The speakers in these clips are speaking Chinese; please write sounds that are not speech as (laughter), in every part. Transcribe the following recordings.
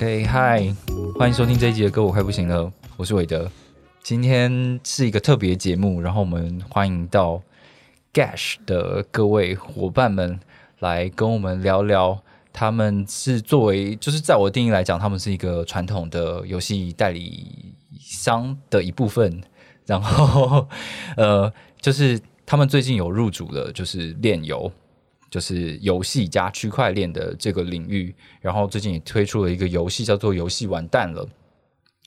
OK，嗨，欢迎收听这一集的歌，我快不行了，我是韦德。今天是一个特别节目，然后我们欢迎到 Gash 的各位伙伴们来跟我们聊聊。他们是作为，就是在我定义来讲，他们是一个传统的游戏代理商的一部分。然后，呃，就是他们最近有入主了，就是炼油。就是游戏加区块链的这个领域，然后最近也推出了一个游戏，叫做《游戏完蛋了》。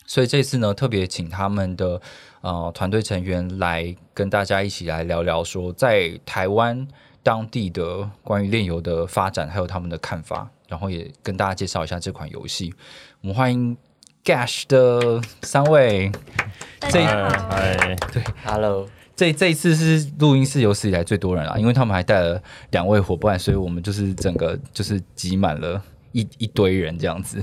所以这次呢，特别请他们的呃团队成员来跟大家一起来聊聊，说在台湾当地的关于炼油的发展，还有他们的看法，然后也跟大家介绍一下这款游戏。我们欢迎 Gash 的三位，大家好，嗨，对，Hello。这这一次是录音室有史以来最多人了，因为他们还带了两位伙伴，所以我们就是整个就是挤满了一一堆人这样子。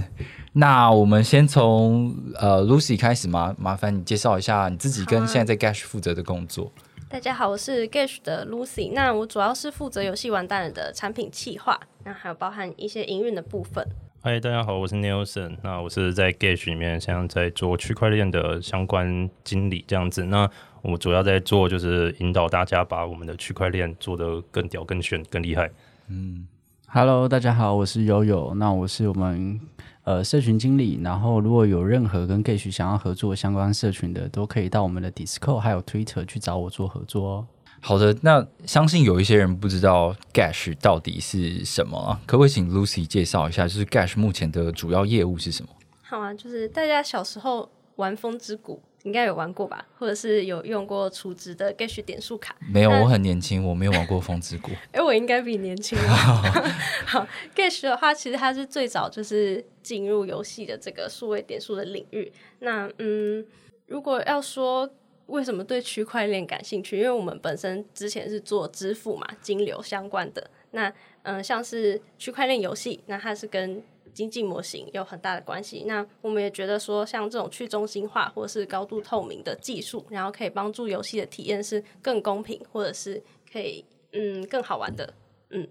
那我们先从呃 Lucy 开始吗？麻烦你介绍一下你自己跟现在在 Gash 负责的工作。大家好，我是 Gash 的 Lucy。那我主要是负责游戏完蛋了的产品企划，那还有包含一些营运的部分。嗨，大家好，我是 Nelson。那我是在 Gash 里面，现在在做区块链的相关经理这样子。那我主要在做就是引导大家把我们的区块链做得更屌、更炫、更厉害。嗯，Hello，大家好，我是悠悠。那我是我们呃社群经理。然后如果有任何跟 Gash 想要合作相关社群的，都可以到我们的 Discord 还有 Twitter 去找我做合作哦。好的，那相信有一些人不知道 Gash 到底是什么，可不可以请 Lucy 介绍一下，就是 Gash 目前的主要业务是什么？好啊，就是大家小时候玩风之谷。应该有玩过吧，或者是有用过储值的 Gash 点数卡？没有，我很年轻，我没有玩过风之谷。(laughs) 哎，我应该比年轻。(laughs) 好，Gash 的话，其实它是最早就是进入游戏的这个数位点数的领域。那嗯，如果要说为什么对区块链感兴趣，因为我们本身之前是做支付嘛，金流相关的。那嗯，像是区块链游戏，那它是跟经济模型有很大的关系。那我们也觉得说，像这种去中心化或是高度透明的技术，然后可以帮助游戏的体验是更公平，或者是可以嗯更好玩的。嗯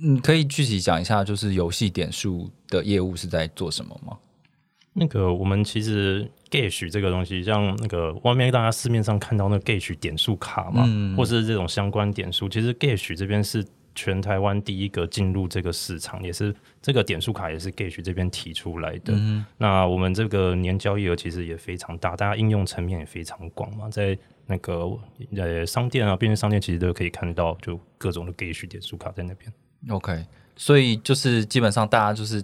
嗯，可以具体讲一下，就是游戏点数的业务是在做什么吗？那个我们其实 Gage 这个东西，像那个外面大家市面上看到那 Gage 点数卡嘛，或是这种相关点数，其实 Gage 这边是。全台湾第一个进入这个市场，也是这个点数卡也是 Gage 这边提出来的。那我们这个年交易额其实也非常大，大家应用层面也非常广嘛，在那个呃商店啊，便利商店其实都可以看到，就各种的 Gage 点数卡在那边。OK，所以就是基本上大家就是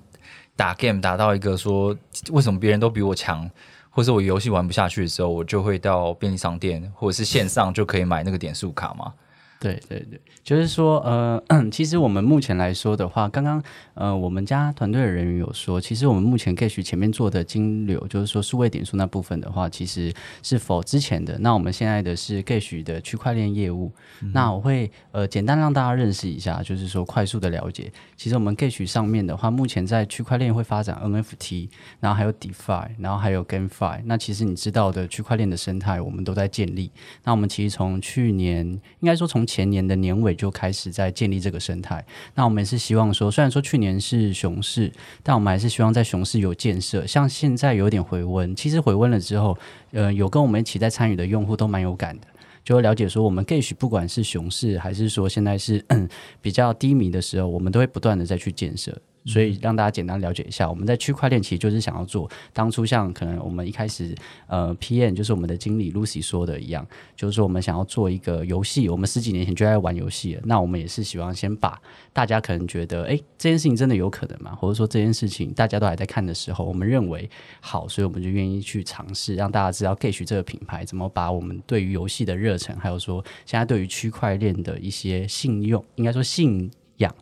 打 game 打到一个说，为什么别人都比我强，或者我游戏玩不下去的时候，我就会到便利商店或者是线上就可以买那个点数卡嘛。对对对，就是说，呃，(clears throat) 其实我们目前来说的话，刚刚呃，我们家团队的人员有说，其实我们目前 Gash 前面做的金流，就是说数位点数那部分的话，其实是否之前的。那我们现在的是 Gash 的区块链业务。那我会呃简单让大家认识一下，就是说快速的了解。其实我们 Gash 上面的话，目前在区块链会发展 NFT，然后还有 DeFi，然后还有 GameFi。那其实你知道的区块链的生态，我们都在建立。那我们其实从去年，应该说从前年的年尾就开始在建立这个生态。那我们也是希望说，虽然说去年是熊市，但我们还是希望在熊市有建设。像现在有点回温，其实回温了之后，呃，有跟我们一起在参与的用户都蛮有感的，就会了解说，我们 Gage 不管是熊市还是说现在是 (clears throat) 比较低迷的时候，我们都会不断的再去建设。所以让大家简单了解一下，我们在区块链其实就是想要做当初像可能我们一开始呃 PM 就是我们的经理 Lucy 说的一样，就是说我们想要做一个游戏，我们十几年前就在玩游戏了，那我们也是希望先把大家可能觉得哎这件事情真的有可能吗？或者说这件事情大家都还在看的时候，我们认为好，所以我们就愿意去尝试，让大家知道 Gage 这个品牌怎么把我们对于游戏的热忱，还有说现在对于区块链的一些信用，应该说信仰。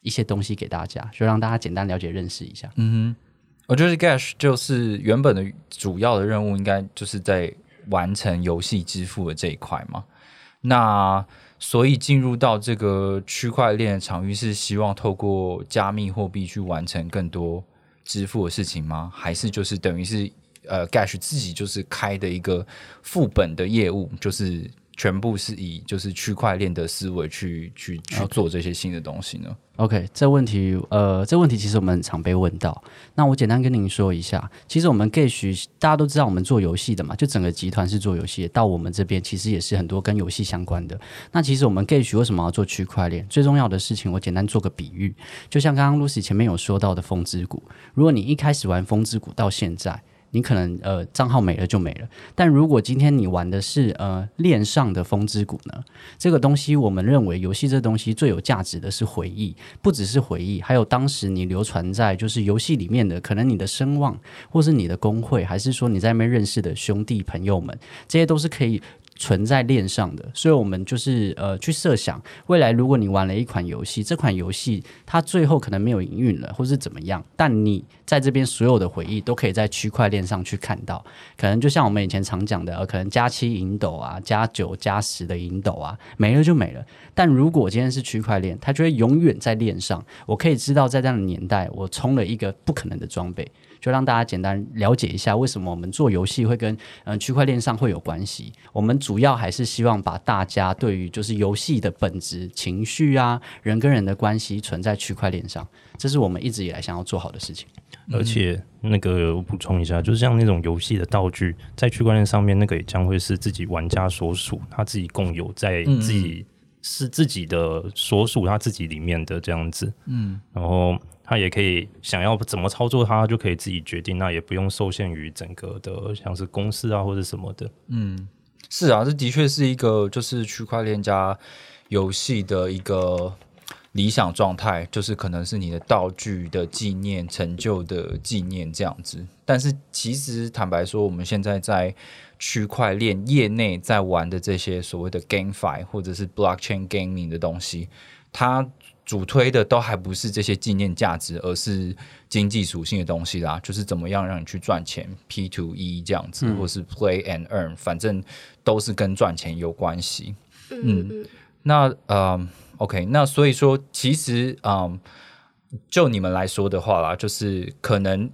一些东西给大家，就让大家简单了解认识一下。嗯哼我觉得 Gash 就是原本的主要的任务，应该就是在完成游戏支付的这一块嘛。那所以进入到这个区块链的场域，是希望透过加密货币去完成更多支付的事情吗？还是就是等于是呃 Gash 自己就是开的一个副本的业务，就是全部是以就是区块链的思维去去去做这些新的东西呢？OK，这问题，呃，这问题其实我们很常被问到。那我简单跟您说一下，其实我们 Gage 大家都知道，我们做游戏的嘛，就整个集团是做游戏，到我们这边其实也是很多跟游戏相关的。那其实我们 Gage 为什么要做区块链？最重要的事情，我简单做个比喻，就像刚刚 Lucy 前面有说到的风之谷，如果你一开始玩风之谷到现在。你可能呃账号没了就没了，但如果今天你玩的是呃链上的风之谷呢？这个东西我们认为游戏这东西最有价值的是回忆，不只是回忆，还有当时你流传在就是游戏里面的可能你的声望，或是你的工会，还是说你在那边认识的兄弟朋友们，这些都是可以。存在链上的，所以我们就是呃去设想未来，如果你玩了一款游戏，这款游戏它最后可能没有营运了，或是怎么样，但你在这边所有的回忆都可以在区块链上去看到。可能就像我们以前常讲的，呃，可能加七银斗啊，加九加十的银斗啊，没了就没了。但如果今天是区块链，它就会永远在链上。我可以知道，在这样的年代，我充了一个不可能的装备。就让大家简单了解一下，为什么我们做游戏会跟嗯区块链上会有关系。我们主要还是希望把大家对于就是游戏的本质、情绪啊、人跟人的关系存在区块链上，这是我们一直以来想要做好的事情。而且那个我补充一下，就是像那种游戏的道具，在区块链上面，那个也将会是自己玩家所属，他自己共有在自己是自己的所属，他自己里面的这样子。嗯，然后。他也可以想要怎么操作，他就可以自己决定，那也不用受限于整个的像是公司啊或者什么的。嗯，是啊，这的确是一个就是区块链加游戏的一个理想状态，就是可能是你的道具的纪念、成就的纪念这样子。但是其实坦白说，我们现在在区块链业内在玩的这些所谓的 GameFi 或者是 Blockchain Gaming 的东西，它。主推的都还不是这些纪念价值，而是经济属性的东西啦，就是怎么样让你去赚钱，P to E 这样子，或是 Play and Earn，反正都是跟赚钱有关系。嗯，那呃，OK，那所以说，其实嗯，就你们来说的话啦，就是可能。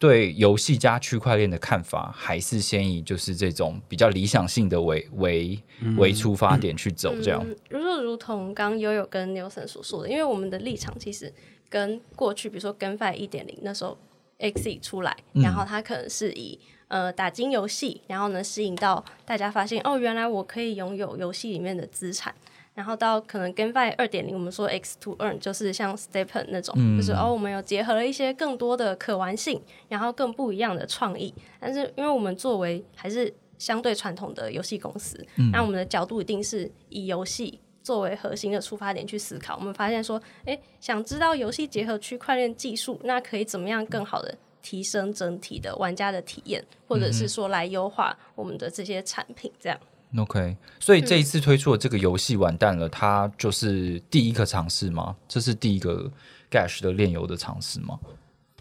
对游戏加区块链的看法，还是先以就是这种比较理想性的为为为出发点去走，这样。如说如同刚悠悠跟牛森所说的，因为我们的立场其实跟过去，比如说跟 Fi 一点零那时候 X 出来，然后它可能是以呃打金游戏，然后呢吸引到大家发现哦，原来我可以拥有游戏里面的资产。然后到可能 GameFi 二点零，我们说 X to Earn 就是像 Stepen 那种，就是哦，我们有结合了一些更多的可玩性，然后更不一样的创意。但是因为我们作为还是相对传统的游戏公司，那我们的角度一定是以游戏作为核心的出发点去思考。我们发现说，哎，想知道游戏结合区块链技术，那可以怎么样更好的提升整体的玩家的体验，或者是说来优化我们的这些产品，这样。OK，所以这一次推出的这个游戏完蛋了，它就是第一个尝试吗？这是第一个 Gash 的炼油的尝试吗？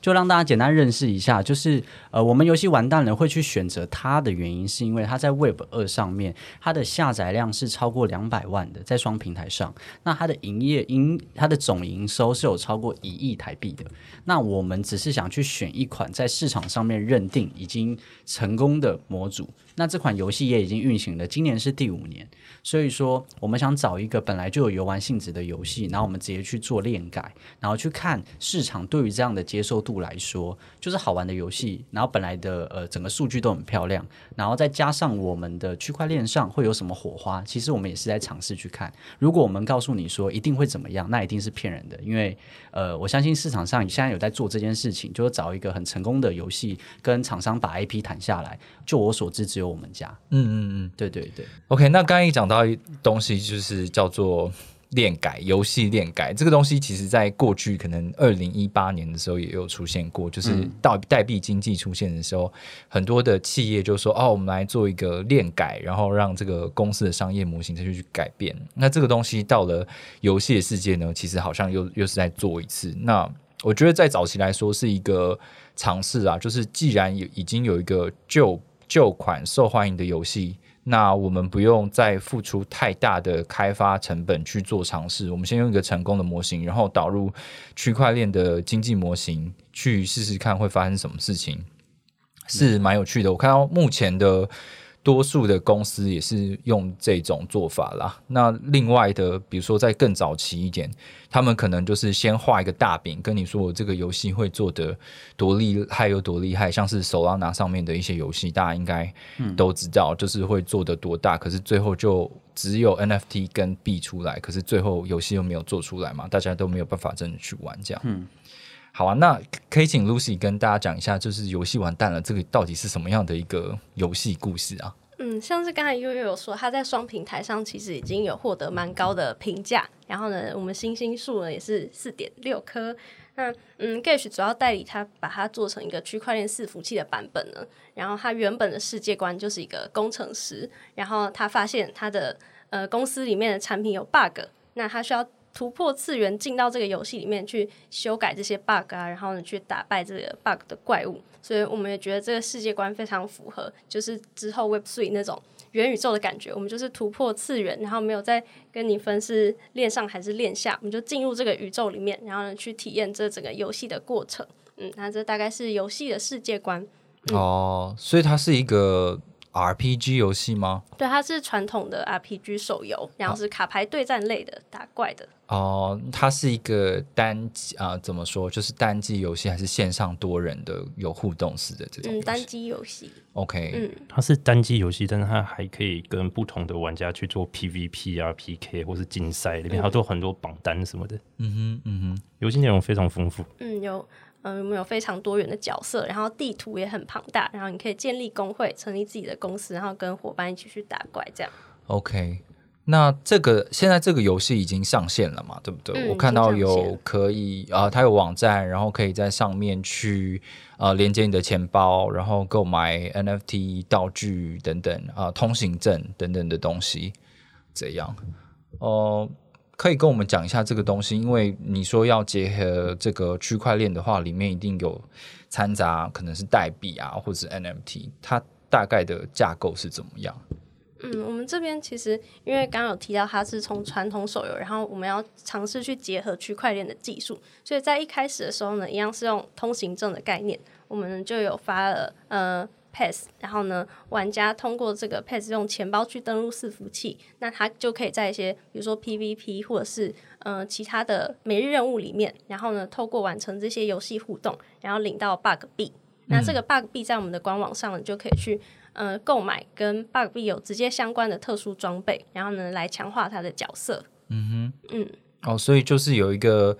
就让大家简单认识一下，就是呃，我们游戏完蛋了会去选择它的原因，是因为它在 Web 二上面，它的下载量是超过两百万的，在双平台上，那它的营业营它的总营收是有超过一亿台币的。那我们只是想去选一款在市场上面认定已经成功的模组，那这款游戏也已经运行了，今年是第五年。所以说，我们想找一个本来就有游玩性质的游戏，然后我们直接去做链改，然后去看市场对于这样的接受度来说，就是好玩的游戏，然后本来的呃整个数据都很漂亮，然后再加上我们的区块链上会有什么火花，其实我们也是在尝试去看。如果我们告诉你说一定会怎么样，那一定是骗人的，因为呃我相信市场上现在有在做这件事情，就是找一个很成功的游戏跟厂商把 IP 谈下来。就我所知，只有我们家。嗯嗯嗯，对对对。OK，那刚刚一讲到东西，就是叫做链改游戏链改这个东西，其实在过去可能二零一八年的时候也有出现过，就是到代币经济出现的时候，很多的企业就说：“哦，我们来做一个链改，然后让这个公司的商业模型再去改变。”那这个东西到了游戏的世界呢，其实好像又又是在做一次。那我觉得在早期来说是一个尝试啊，就是既然有已经有一个旧旧款受欢迎的游戏。那我们不用再付出太大的开发成本去做尝试，我们先用一个成功的模型，然后导入区块链的经济模型去试试看会发生什么事情，是蛮有趣的。我看到目前的。多数的公司也是用这种做法啦。那另外的，比如说在更早期一点，他们可能就是先画一个大饼，跟你说我这个游戏会做的多厉害有多厉害。像是手拉拿上面的一些游戏，大家应该都知道，就是会做的多大。可是最后就只有 NFT 跟币出来，可是最后游戏又没有做出来嘛，大家都没有办法真的去玩这样。好啊，那可以请 Lucy 跟大家讲一下，就是游戏完蛋了，这个到底是什么样的一个游戏故事啊？嗯，像是刚才悠悠有说，他在双平台上其实已经有获得蛮高的评价，然后呢，我们星星数呢也是四点六颗。那嗯，Gash 主要代理他把它做成一个区块链伺服器的版本呢，然后他原本的世界观就是一个工程师，然后他发现他的呃公司里面的产品有 bug，那他需要。突破次元进到这个游戏里面去修改这些 bug 啊，然后呢去打败这个 bug 的怪物，所以我们也觉得这个世界观非常符合，就是之后 Web Three 那种元宇宙的感觉。我们就是突破次元，然后没有再跟你分是链上还是链下，我们就进入这个宇宙里面，然后呢去体验这整个游戏的过程。嗯，那这大概是游戏的世界观。哦，所以它是一个。RPG 游戏吗？对，它是传统的 RPG 手游，然后是卡牌对战类的，打怪的。哦，它是一个单机啊？怎么说？就是单机游戏还是线上多人的有互动式的这种？嗯，单机游戏。OK，嗯，它是单机游戏，但是它还可以跟不同的玩家去做 PVP 啊、PK 或是竞赛，里面它都很多榜单什么的。嗯哼，嗯哼，游戏内容非常丰富。嗯，有。嗯，我们有非常多元的角色，然后地图也很庞大，然后你可以建立工会，成立自己的公司，然后跟伙伴一起去打怪，这样。OK，那这个现在这个游戏已经上线了嘛？对不对？我看到有可以啊，它有网站，然后可以在上面去呃连接你的钱包，然后购买 NFT 道具等等啊，通行证等等的东西，这样哦。可以跟我们讲一下这个东西，因为你说要结合这个区块链的话，里面一定有掺杂可能是代币啊，或者是 NFT，它大概的架构是怎么样？嗯，我们这边其实因为刚刚有提到它是从传统手游，然后我们要尝试去结合区块链的技术，所以在一开始的时候呢，一样是用通行证的概念，我们就有发了呃。Pass，然后呢，玩家通过这个 Pass 用钱包去登录伺服器，那他就可以在一些比如说 PVP 或者是呃其他的每日任务里面，然后呢，透过完成这些游戏互动，然后领到 Bug 币。那这个 Bug 币在我们的官网上，你就可以去呃购买跟 Bug 币有直接相关的特殊装备，然后呢来强化他的角色。嗯哼，嗯，哦，所以就是有一个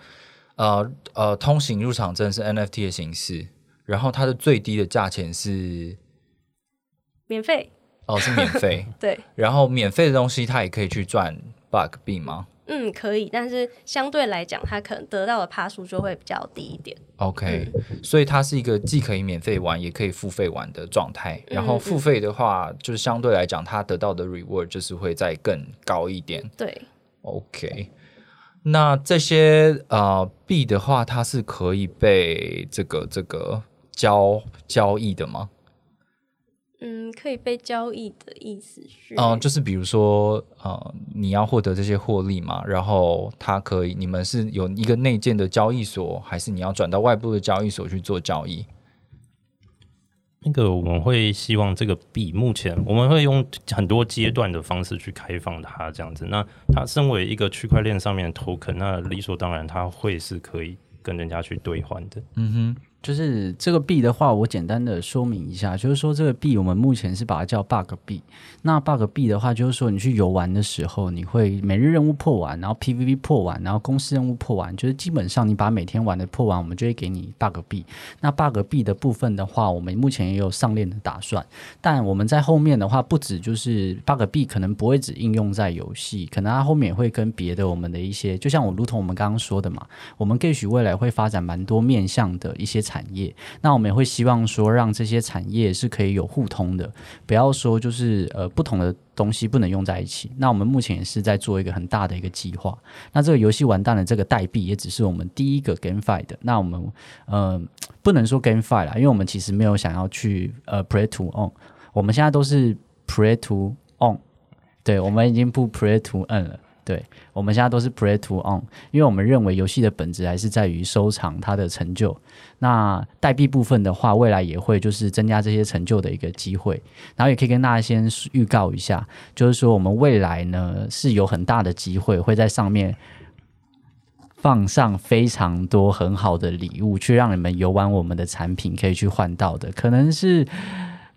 呃呃通行入场证是 NFT 的形式。然后它的最低的价钱是免费哦，是免费 (laughs) 对。然后免费的东西它也可以去赚 bug 币吗？嗯，可以，但是相对来讲，它可能得到的趴数就会比较低一点。OK，所以它是一个既可以免费玩也可以付费玩的状态。然后付费的话，就是相对来讲，它得到的 reward 就是会再更高一点。对，OK。那这些呃币的话，它是可以被这个这个。交交易的吗？嗯，可以被交易的意思是，嗯，就是比如说，呃，你要获得这些获利嘛，然后它可以，你们是有一个内建的交易所，还是你要转到外部的交易所去做交易？那个我们会希望这个币，目前我们会用很多阶段的方式去开放它，这样子。那它身为一个区块链上面的 token，那理所当然它会是可以跟人家去兑换的。嗯哼。就是这个币的话，我简单的说明一下，就是说这个币我们目前是把它叫 bug 币。那 bug 币的话，就是说你去游玩的时候，你会每日任务破完，然后 PVP 破完，然后公司任务破完，就是基本上你把每天玩的破完，我们就会给你 bug 币。那 bug 币的部分的话，我们目前也有上链的打算，但我们在后面的话，不止就是 bug 币可能不会只应用在游戏，可能它后面也会跟别的我们的一些，就像我如同我们刚刚说的嘛，我们 g a 未来会发展蛮多面向的一些。产业，那我们也会希望说，让这些产业是可以有互通的，不要说就是呃不同的东西不能用在一起。那我们目前也是在做一个很大的一个计划。那这个游戏完蛋了，这个代币也只是我们第一个 GameFi 的。那我们呃不能说 GameFi 啦，因为我们其实没有想要去呃 Play to On，我们现在都是 Play to On，对，我们已经不 Play to N 了。对，我们现在都是 play to on，因为我们认为游戏的本质还是在于收藏它的成就。那代币部分的话，未来也会就是增加这些成就的一个机会。然后也可以跟大家先预告一下，就是说我们未来呢是有很大的机会会在上面放上非常多很好的礼物，去让你们游玩我们的产品可以去换到的，可能是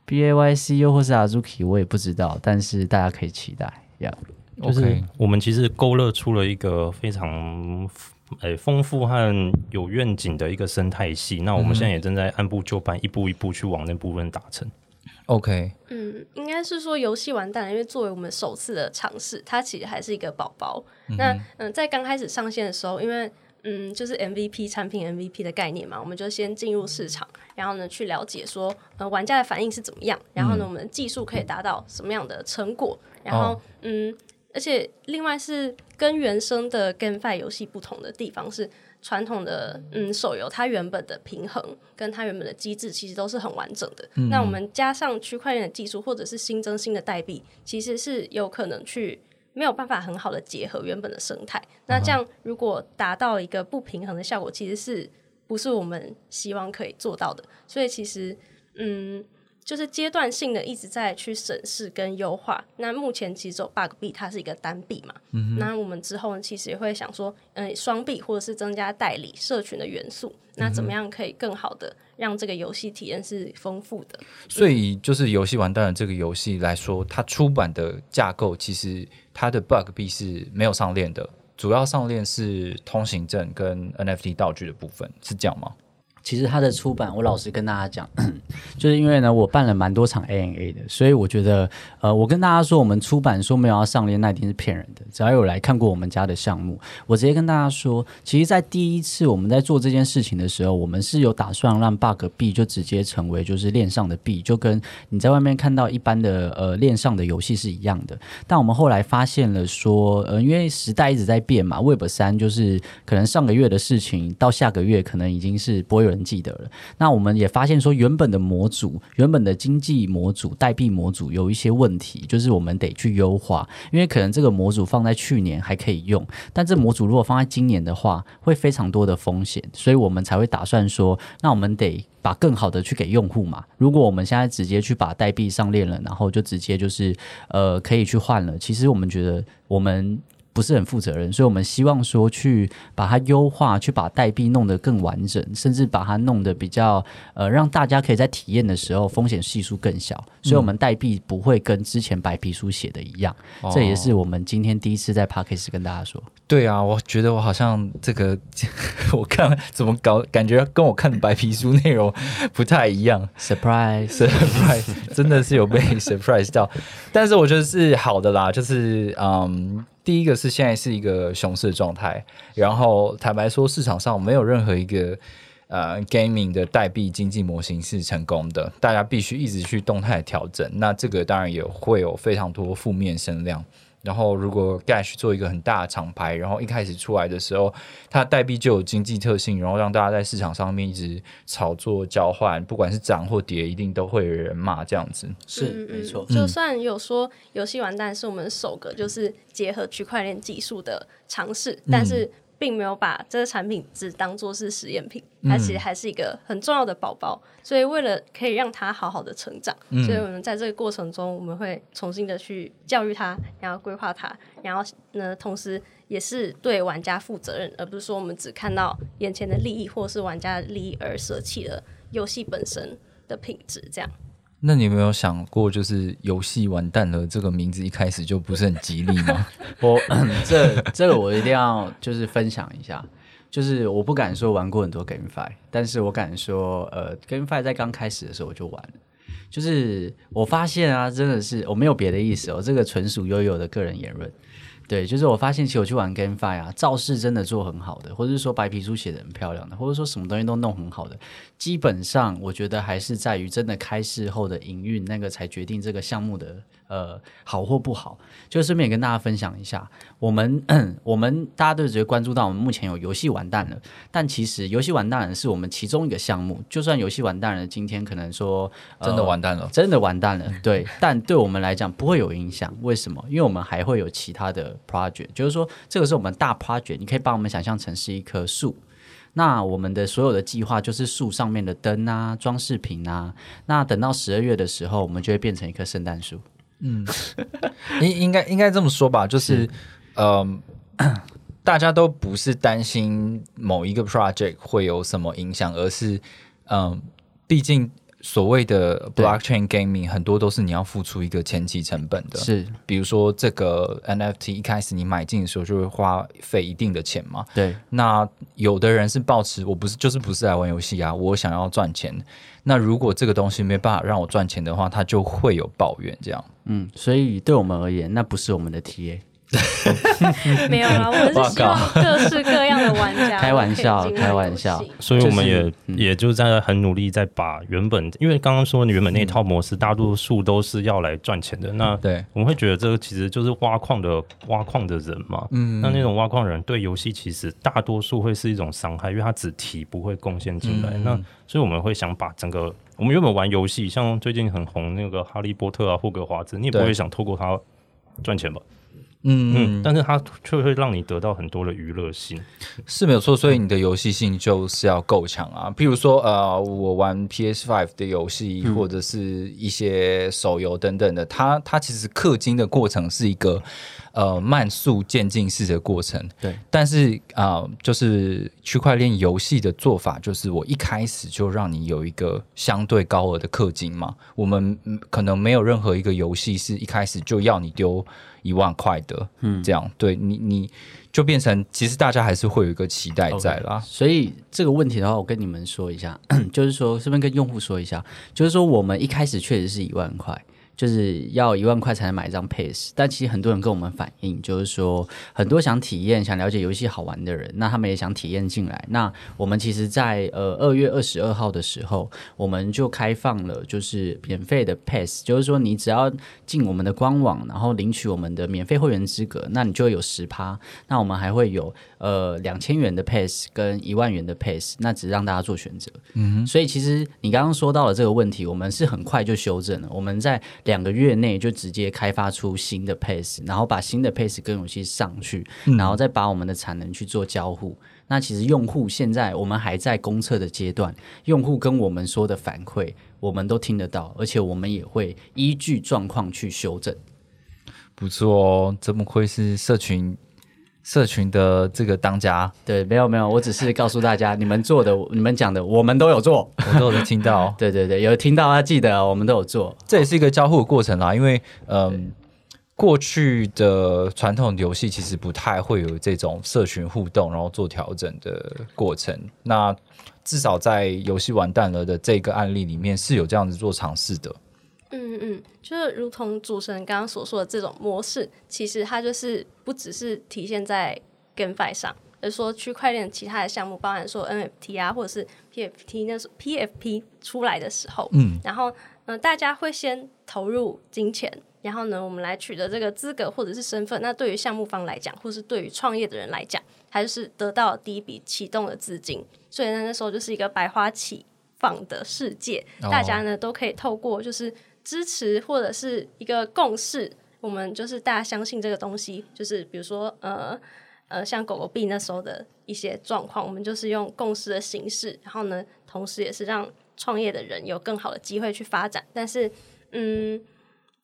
B A Y C 又或是 Azuki，我也不知道，但是大家可以期待 yeah。就是我们其实勾勒出了一个非常诶丰富和有愿景的一个生态系。那我们现在也正在按部就班，一步一步去往那部分达成。OK，嗯，应该是说游戏完蛋了，因为作为我们首次的尝试，它其实还是一个宝宝。那嗯，在刚开始上线的时候，因为嗯，就是 MVP 产品 MVP 的概念嘛，我们就先进入市场，然后呢去了解说呃玩家的反应是怎么样，然后呢我们的技术可以达到什么样的成果，然后嗯。而且，另外是跟原生的 GameFi 游戏不同的地方是，传统的嗯手游它原本的平衡跟它原本的机制其实都是很完整的。那我们加上区块链的技术，或者是新增新的代币，其实是有可能去没有办法很好的结合原本的生态。那这样如果达到一个不平衡的效果，其实是不是我们希望可以做到的？所以其实嗯。就是阶段性的一直在去审视跟优化。那目前其实有 bug 币，它是一个单币嘛。嗯那我们之后呢，其实也会想说，嗯，双币或者是增加代理社群的元素。那怎么样可以更好的让这个游戏体验是丰富的？所以就是游戏完蛋了这个游戏来说，它出版的架构其实它的 bug 币是没有上链的，主要上链是通行证跟 NFT 道具的部分，是这样吗？其实它的出版，我老实跟大家讲，(coughs) 就是因为呢，我办了蛮多场 ANA 的，所以我觉得，呃，我跟大家说，我们出版说没有要上链，那一定是骗人的。只要有来看过我们家的项目，我直接跟大家说，其实，在第一次我们在做这件事情的时候，我们是有打算让 bug 币就直接成为就是链上的币，就跟你在外面看到一般的呃链上的游戏是一样的。但我们后来发现了说，呃，因为时代一直在变嘛，Web 三就是可能上个月的事情，到下个月可能已经是不会有。人记得了，那我们也发现说，原本的模组、原本的经济模组、代币模组有一些问题，就是我们得去优化。因为可能这个模组放在去年还可以用，但这模组如果放在今年的话，会非常多的风险，所以我们才会打算说，那我们得把更好的去给用户嘛。如果我们现在直接去把代币上链了，然后就直接就是呃可以去换了，其实我们觉得我们。不是很负责任，所以我们希望说去把它优化，去把代币弄得更完整，甚至把它弄得比较呃，让大家可以在体验的时候风险系数更小。所以，我们代币不会跟之前白皮书写的一样。这也是我们今天第一次在 p a r k a s 跟大家说。对啊，我觉得我好像这个 (laughs) 我看怎么搞，感觉跟我看的白皮书内容不太一样。Surprise，Surprise，真的是有被 surprise 到。但是我觉得是好的啦，就是嗯。第一个是现在是一个熊市状态，然后坦白说，市场上没有任何一个呃 gaming 的代币经济模型是成功的，大家必须一直去动态调整。那这个当然也会有非常多负面声量。然后，如果 Gash 做一个很大的厂牌，然后一开始出来的时候，它代币就有经济特性，然后让大家在市场上面一直炒作交换，不管是涨或跌，一定都会有人骂这样子。是，没错。就算有说游戏完蛋是我们首个就是结合区块链技术的尝试，但是。并没有把这个产品只当做是实验品，它其实还是一个很重要的宝宝。所以为了可以让它好好的成长，所以我们在这个过程中，我们会重新的去教育它，然后规划它，然后呢，同时也是对玩家负责任，而不是说我们只看到眼前的利益或是玩家的利益而舍弃了游戏本身的品质，这样。那你有没有想过，就是游戏完蛋了这个名字一开始就不是很吉利吗？(laughs) 我这这个我一定要就是分享一下，就是我不敢说玩过很多 GameFi，但是我敢说，呃，GameFi 在刚开始的时候我就玩了。就是我发现啊，真的是我没有别的意思哦，这个纯属悠悠的个人言论。对，就是我发现，其实我去玩 GameFi 啊，造势真的做很好的，或者是说白皮书写的很漂亮的，或者说什么东西都弄很好的，基本上我觉得还是在于真的开市后的营运那个才决定这个项目的呃好或不好。就顺便跟大家分享一下，我们 (clears throat) 我们大家都直接关注到我们目前有游戏完蛋了，但其实游戏完蛋了是我们其中一个项目。就算游戏完蛋了，今天可能说、呃真的完蛋了。真的完蛋了，(laughs) 对，但对我们来讲不会有影响，为什么？因为我们还会有其他的 project，就是说这个是我们大 project，你可以把我们想象成是一棵树。那我们的所有的计划就是树上面的灯啊、装饰品啊。那等到十二月的时候，我们就会变成一棵圣诞树。嗯。应应该应该这么说吧，就是呃，大家都不是担心某一个 project 会有什么影响，而是嗯、毕竟所谓的 blockchain gaming 很多都是你要付出一个前期成本的，是比如说这个 NFT 一开始你买进的时候就会花费一定的钱嘛。对，那有的人是抱持我不是就是不是来玩游戏啊，我想要赚钱。那如果这个东西没办法让我赚钱的话，他就会有抱怨这样。嗯，所以对我们而言，那不是我们的 TA。(laughs) 没有啊，我们是希望各式各样的玩家开玩笑开玩笑所以我们也、就是嗯也就在很努力在把原本，因为刚刚说你原本那套模式，大多数都是要来赚钱的。那对，我们会觉得这个其实就是挖矿的挖矿的人嘛。嗯那那种挖矿人对游戏其实大多数会是一种伤害，因为他只提不会贡献进来。嗯那所以我们会想把整个我们原本玩游戏，像最近很红那个哈利波特啊、霍格华兹，你也不会想透过它赚钱吧？嗯嗯，但是它却会让你得到很多的娱乐性。是没有错，所以你的游戏性就是要够强啊。譬如说，呃，我玩 PS Five 的游戏，或者是一些手游等等的，它它其实氪金的过程是一个呃慢速渐进式的过程。对，但是啊、呃就是区块链游戏的做法，就是我一开始就让你有一个相对高额的氪金嘛。我们嗯可能没有任何一个游戏是一开始就要你丢一万块的，嗯，这样对你你就变成其实大家还是会有一个期待在啦。所以这个问题的话，我跟你们说一下，(clears throat) 就是说，顺便跟用户说一下，就是说，我们一开始确实是一万块。就是要一万块才能买一张 Pass，但其实很多人跟我们反映，就是说很多想体验、想了解游戏好玩的人，那他们也想体验进来。那我们其实在，呃二月二十二号的时候，我们就开放了就是免费的 Pass，就是说你只要进我们的官网，然后领取我们的免费会员资格，那你就会有十趴。那我们还会有呃两千元的 Pass 跟一万元的 Pass，那只是让大家做选择。嗯，所以其实你刚刚说到了这个问题，我们是很快就修正了，我们在两个月内就直接开发出新的 pace，然后把新的 pace 跟游戏上去，然后再把我们的产能去做交互。那其实用户现在我们还在公测的阶段，用户跟我们说的反馈，我们都听得到，而且我们也会依据状况去修正。不错哦，这么会是社群社群的这个当家，对，没有没有，我只是告诉大家，你们做的、(laughs) 你们讲的，我们都有做。我都有听到。(laughs) 对对对，有听到啊记得哦，我们都有做。这也是一个交互的过程啦，因为嗯，过去的传统游戏其实不太会有这种社群互动，然后做调整的过程。那至少在游戏完蛋了的这个案例里面是有这样子做尝试的。嗯嗯，就是如同主持人刚刚所说的这种模式，其实它就是不只是体现在 GameFi 上，而是说区块链其他的项目，包含说 NFT 啊，或者是 PFT 那时候 PFP 出来的时候，嗯，然后呃，大家会先投入金钱，然后呢，我们来取得这个资格或者是身份。那对于项目方来讲，或是对于创业的人来讲，他就是得到第一笔启动的资金。所以呢，那时候就是一个百花齐放的世界，哦大家呢都可以透过就是支持或者是一个共识，我们就是大家相信这个东西，就是比如说呃呃，像狗狗币那时候的一些状况，我们就是用共识的形式，然后呢，同时也是让创业的人有更好的机会去发展。但是，嗯，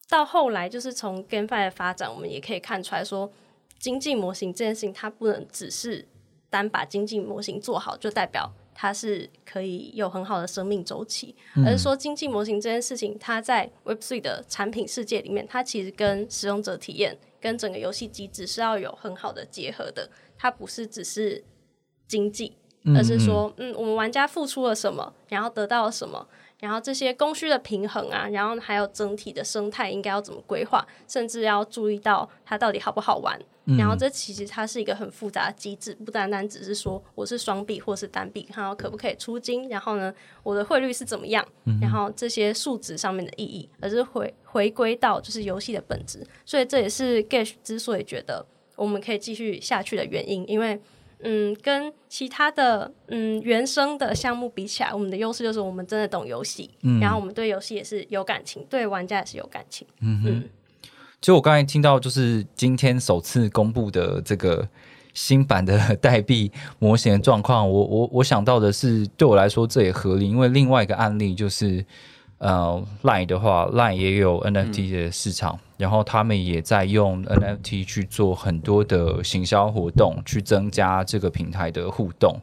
到后来就是从 GameFi 的发展，我们也可以看出来说，经济模型这件事情，它不能只是单把经济模型做好，就代表它是可以有很好的生命周期，而是说经济模型这件事情，它在 Web Three 的产品世界里面，它其实跟使用者体验、跟整个游戏机制是要有很好的结合的，它不是只是经济，而是说，嗯，我们玩家付出了什么，然后得到了什么，然后这些供需的平衡啊，然后还有整体的生态应该要怎么规划，甚至要注意到它到底好不好玩。然后这其实它是一个很复杂的机制，不单单只是说我是双币或是单币，然后可不可以出金，然后呢我的汇率是怎么样，然后这些数值上面的意义，而是回回归到就是游戏的本质。所以这也是 Gash 之所以觉得我们可以继续下去的原因，因为嗯跟其他的嗯原生的项目比起来，我们的优势就是我们真的懂游戏，嗯。然后我们对游戏也是有感情，对玩家也是有感情，嗯哼。其实我刚才听到，就是今天首次公布的这个新版的代币模型的状况，我我我想到的是，对我来说这也合理，因为另外一个案例就是，呃，Line 的话，Line 也有 NFT 的市场，然后他们也在用 NFT 去做很多的行销活动，去增加这个平台的互动。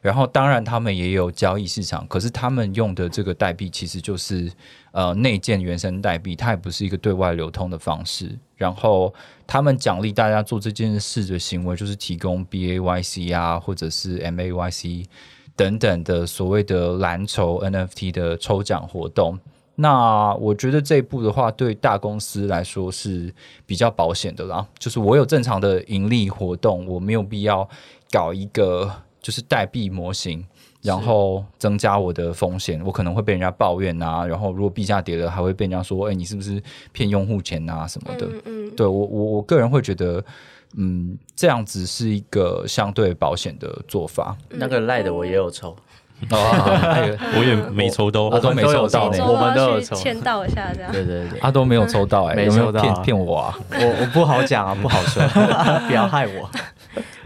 然后，当然，他们也有交易市场，可是他们用的这个代币其实就是呃内建原生代币，它也不是一个对外流通的方式。然后，他们奖励大家做这件事的行为，就是提供 BAYC 啊，或者是 MAYC 等等的所谓的蓝筹 NFT 的抽奖活动。那我觉得这一步的话，对大公司来说是比较保险的啦。就是我有正常的盈利活动，我没有必要搞一个。就是代币模型，然后增加我的风险，我可能会被人家抱怨啊。然后如果币价跌了，还会被人家说：“哎，你是不是骗用户钱啊什么的？”嗯，对我我我个人会觉得，嗯，这样子是一个相对保险的做法。那个赖的我也有抽，(laughs) 我也没抽到，阿都没抽到，我们都有抽，签到一下这样。对对对，阿都没有抽到，哎，没抽到，骗骗我啊！我我不好讲啊，不好说，(laughs) 不要害我。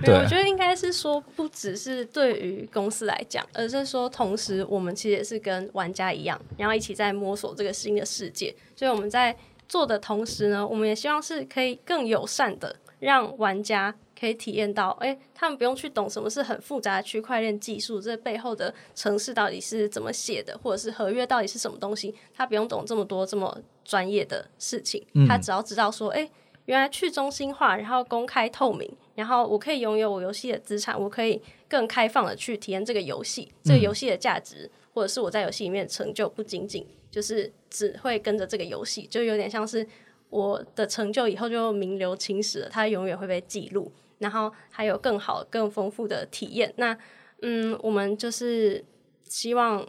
对，我觉得应该是说，不只是对于公司来讲，而是说，同时我们其实也是跟玩家一样，然后一起在摸索这个新的世界。所以我们在做的同时呢，我们也希望是可以更友善的，让玩家可以体验到，哎，他们不用去懂什么是很复杂的区块链技术，这背后的城市到底是怎么写的，或者是合约到底是什么东西，他不用懂这么多这么专业的事情，他只要知道说，哎。原来去中心化，然后公开透明，然后我可以拥有我游戏的资产，我可以更开放的去体验这个游戏，这个游戏的价值，或者是我在游戏里面成就，不仅仅就是只会跟着这个游戏，就有点像是我的成就以后就名留青史了，它永远会被记录，然后还有更好、更丰富的体验。那嗯，我们就是希望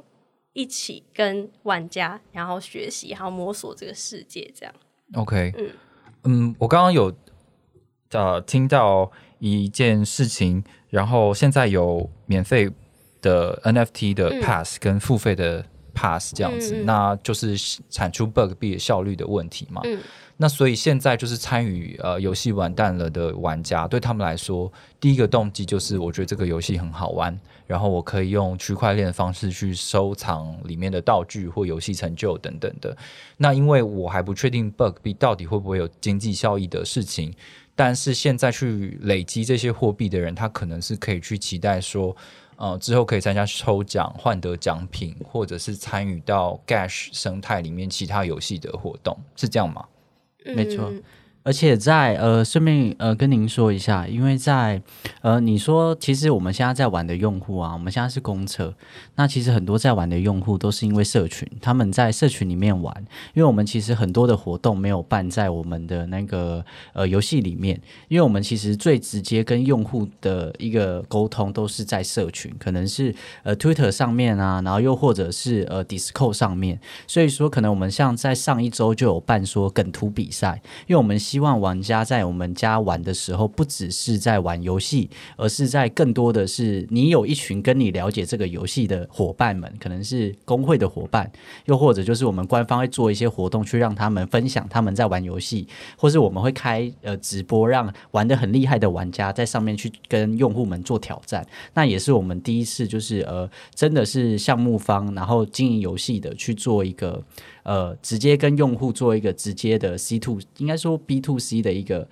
一起跟玩家，然后学习，然后摸索这个世界，这样。OK，嗯。嗯，我刚刚有呃听到一件事情，然后现在有免费的 NFT 的 pass 跟付费的 pass 这样子，那就是产出 bug 币效率的问题嘛。那所以现在就是参与呃游戏完蛋了的玩家，对他们来说，第一个动机就是我觉得这个游戏很好玩，然后我可以用区块链的方式去收藏里面的道具或游戏成就等等的。那因为我还不确定 bug 币到底会不会有经济效益的事情，但是现在去累积这些货币的人，他可能是可以去期待说，呃，之后可以参加抽奖换得奖品，或者是参与到 Gash 生态里面其他游戏的活动，是这样吗？没错。而且在呃，顺便呃跟您说一下，因为在呃，你说其实我们现在在玩的用户啊，我们现在是公测，那其实很多在玩的用户都是因为社群，他们在社群里面玩，因为我们其实很多的活动没有办在我们的那个呃游戏里面，因为我们其实最直接跟用户的一个沟通都是在社群，可能是呃 Twitter 上面啊，然后又或者是呃 d i s c o 上面，所以说可能我们像在上一周就有办说梗图比赛，因为我们。希望玩家在我们家玩的时候，不只是在玩游戏，而是在更多的是你有一群跟你了解这个游戏的伙伴们，可能是工会的伙伴，又或者就是我们官方会做一些活动，去让他们分享他们在玩游戏，或是我们会开呃直播，让玩的很厉害的玩家在上面去跟用户们做挑战。那也是我们第一次，就是呃，真的是项目方，然后经营游戏的去做一个。呃，直接跟用户做一个直接的 C to，应该说 B to C 的一个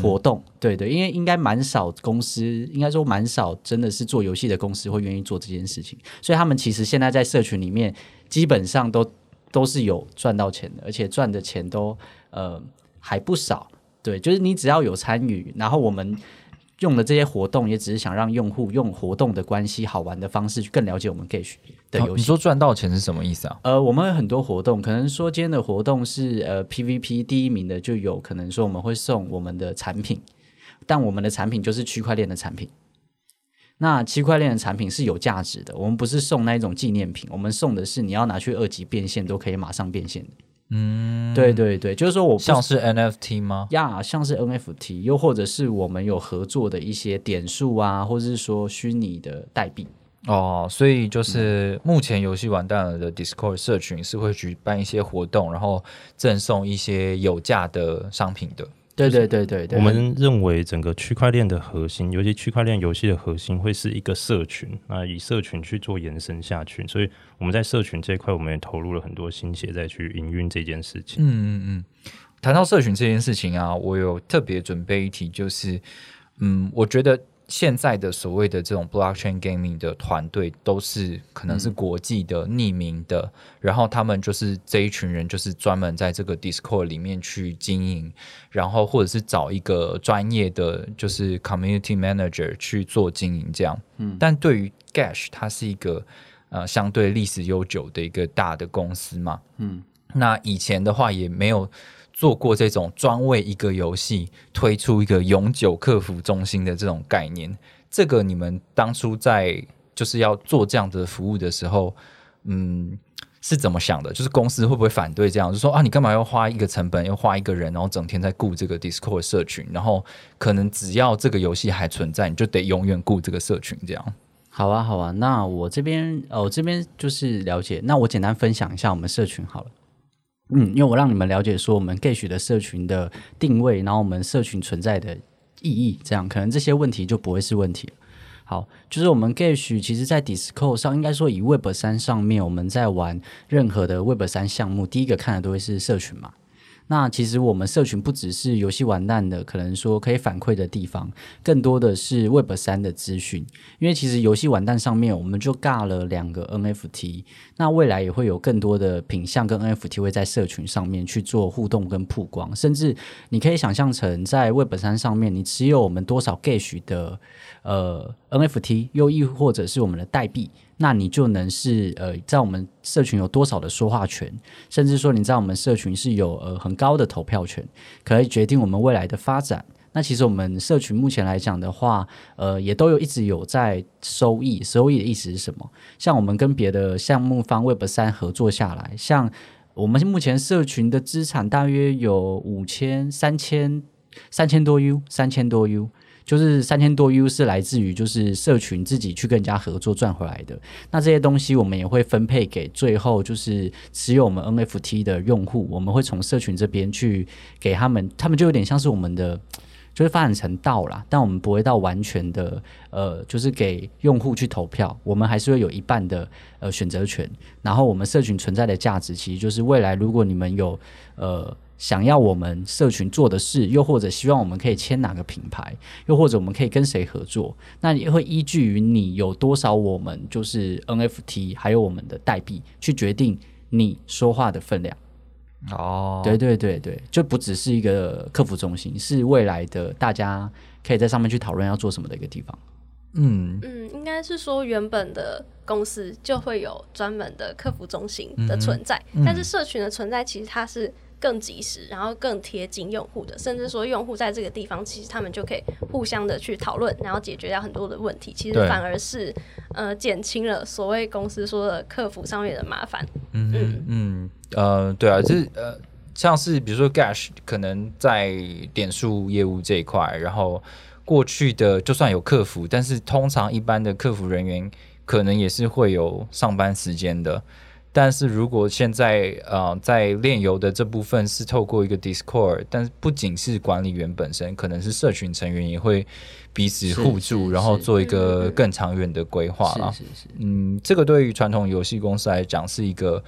活动，对对，因为应该蛮少公司，应该说蛮少真的是做游戏的公司会愿意做这件事情，所以他们其实现在在社群里面基本上都都是有赚到钱的，而且赚的钱都呃还不少，对，就是你只要有参与，然后我们。用的这些活动，也只是想让用户用活动的关系、好玩的方式去，更了解我们 Gage 的游戏。你说赚到钱是什么意思啊？呃，我们有很多活动，可能说今天的活动是呃 PVP 第一名的，就有可能说我们会送我们的产品，但我们的产品就是区块链的产品。那区块链的产品是有价值的，我们不是送那一种纪念品，我们送的是你要拿去二级变现都可以马上变现的。嗯，对对对，就是说我像是 NFT 吗？呀，像是 NFT，又或者是我们有合作的一些点数啊，或者是说虚拟的代币。哦，所以就是目前游戏完蛋了的 Discord 社群是会举办一些活动，然后赠送一些有价的商品的。对对对对对，我们认为整个区块链的核心，尤其区块链游戏的核心，会是一个社群。那以社群去做延伸下去，所以我们在社群这一块，我们也投入了很多心血在去营运这件事情。嗯嗯嗯，谈到社群这件事情啊，我有特别准备一题，就是嗯，我觉得。现在的所谓的这种 blockchain gaming 的团队都是可能是国际的匿名的，然后他们就是这一群人就是专门在这个 Discord 里面去经营，然后或者是找一个专业的就是 community manager 去做经营这样。嗯，但对于 Gash 它是一个呃相对历史悠久的一个大的公司嘛。嗯，那以前的话也没有。做过这种专为一个游戏推出一个永久客服中心的这种概念，这个你们当初在就是要做这样的服务的时候，嗯，是怎么想的？就是公司会不会反对这样？就说啊，你干嘛要花一个成本，要花一个人，然后整天在顾这个 Discord 社群，然后可能只要这个游戏还存在，你就得永远顾这个社群这样？好啊，好啊，那我这边哦，这边就是了解，那我简单分享一下我们社群好了。嗯，因为我让你们了解说我们 Gage 的社群的定位，然后我们社群存在的意义，这样可能这些问题就不会是问题了。好，就是我们 Gage 其实，在 Discord 上，应该说以 Web 三上面，我们在玩任何的 Web 三项目，第一个看的都会是社群嘛。那其实我们社群不只是游戏完蛋的，可能说可以反馈的地方，更多的是 Web 三的资讯。因为其实游戏完蛋上面，我们就尬了两个 NFT，那未来也会有更多的品相跟 NFT 会在社群上面去做互动跟曝光，甚至你可以想象成在 Web 三上面，你持有我们多少 Gage 的呃 NFT，又亦或者是我们的代币。那你就能是呃，在我们社群有多少的说话权，甚至说你在我们社群是有呃很高的投票权，可以决定我们未来的发展。那其实我们社群目前来讲的话，呃，也都有一直有在收益。收益的意思是什么？像我们跟别的项目方 Web 三合作下来，像我们目前社群的资产大约有五千三千三千多 U，三千多 U。就是三千多 U 是来自于就是社群自己去跟人家合作赚回来的，那这些东西我们也会分配给最后就是持有我们 NFT 的用户，我们会从社群这边去给他们，他们就有点像是我们的，(tsk) 就是发展成道啦，但我们不会到完全的呃，就是给用户去投票，我们还是会有一半的呃选择权，然后我们社群存在的价值其实就是未来如果你们有呃。想要我们社群做的事，又或者希望我们可以签哪个品牌，又或者我们可以跟谁合作，那也会依据于你有多少我们就是 NFT，还有我们的代币，去决定你说话的分量。哦，对对对对，就不只是一个客服中心，是未来的大家可以在上面去讨论要做什么的一个地方。嗯嗯，应该是说原本的公司就会有专门的客服中心的存在，但是社群的存在其实它是。更及时，然后更贴近用户的，甚至说用户在这个地方，其实他们就可以互相的去讨论，然后解决掉很多的问题。其实反而是呃减轻了所谓公司说的客服上面的麻烦。嗯嗯嗯呃对啊，就是呃像是比如说 Gash 可能在点数业务这一块，然后过去的就算有客服，但是通常一般的客服人员可能也是会有上班时间的。但是如果现在呃在炼油的这部分是透过一个 Discord，但是不仅是管理员本身，可能是社群成员也会彼此互助，然后做一个更长远的规划了。是是是，嗯，这个对于传统游戏公司来讲是一个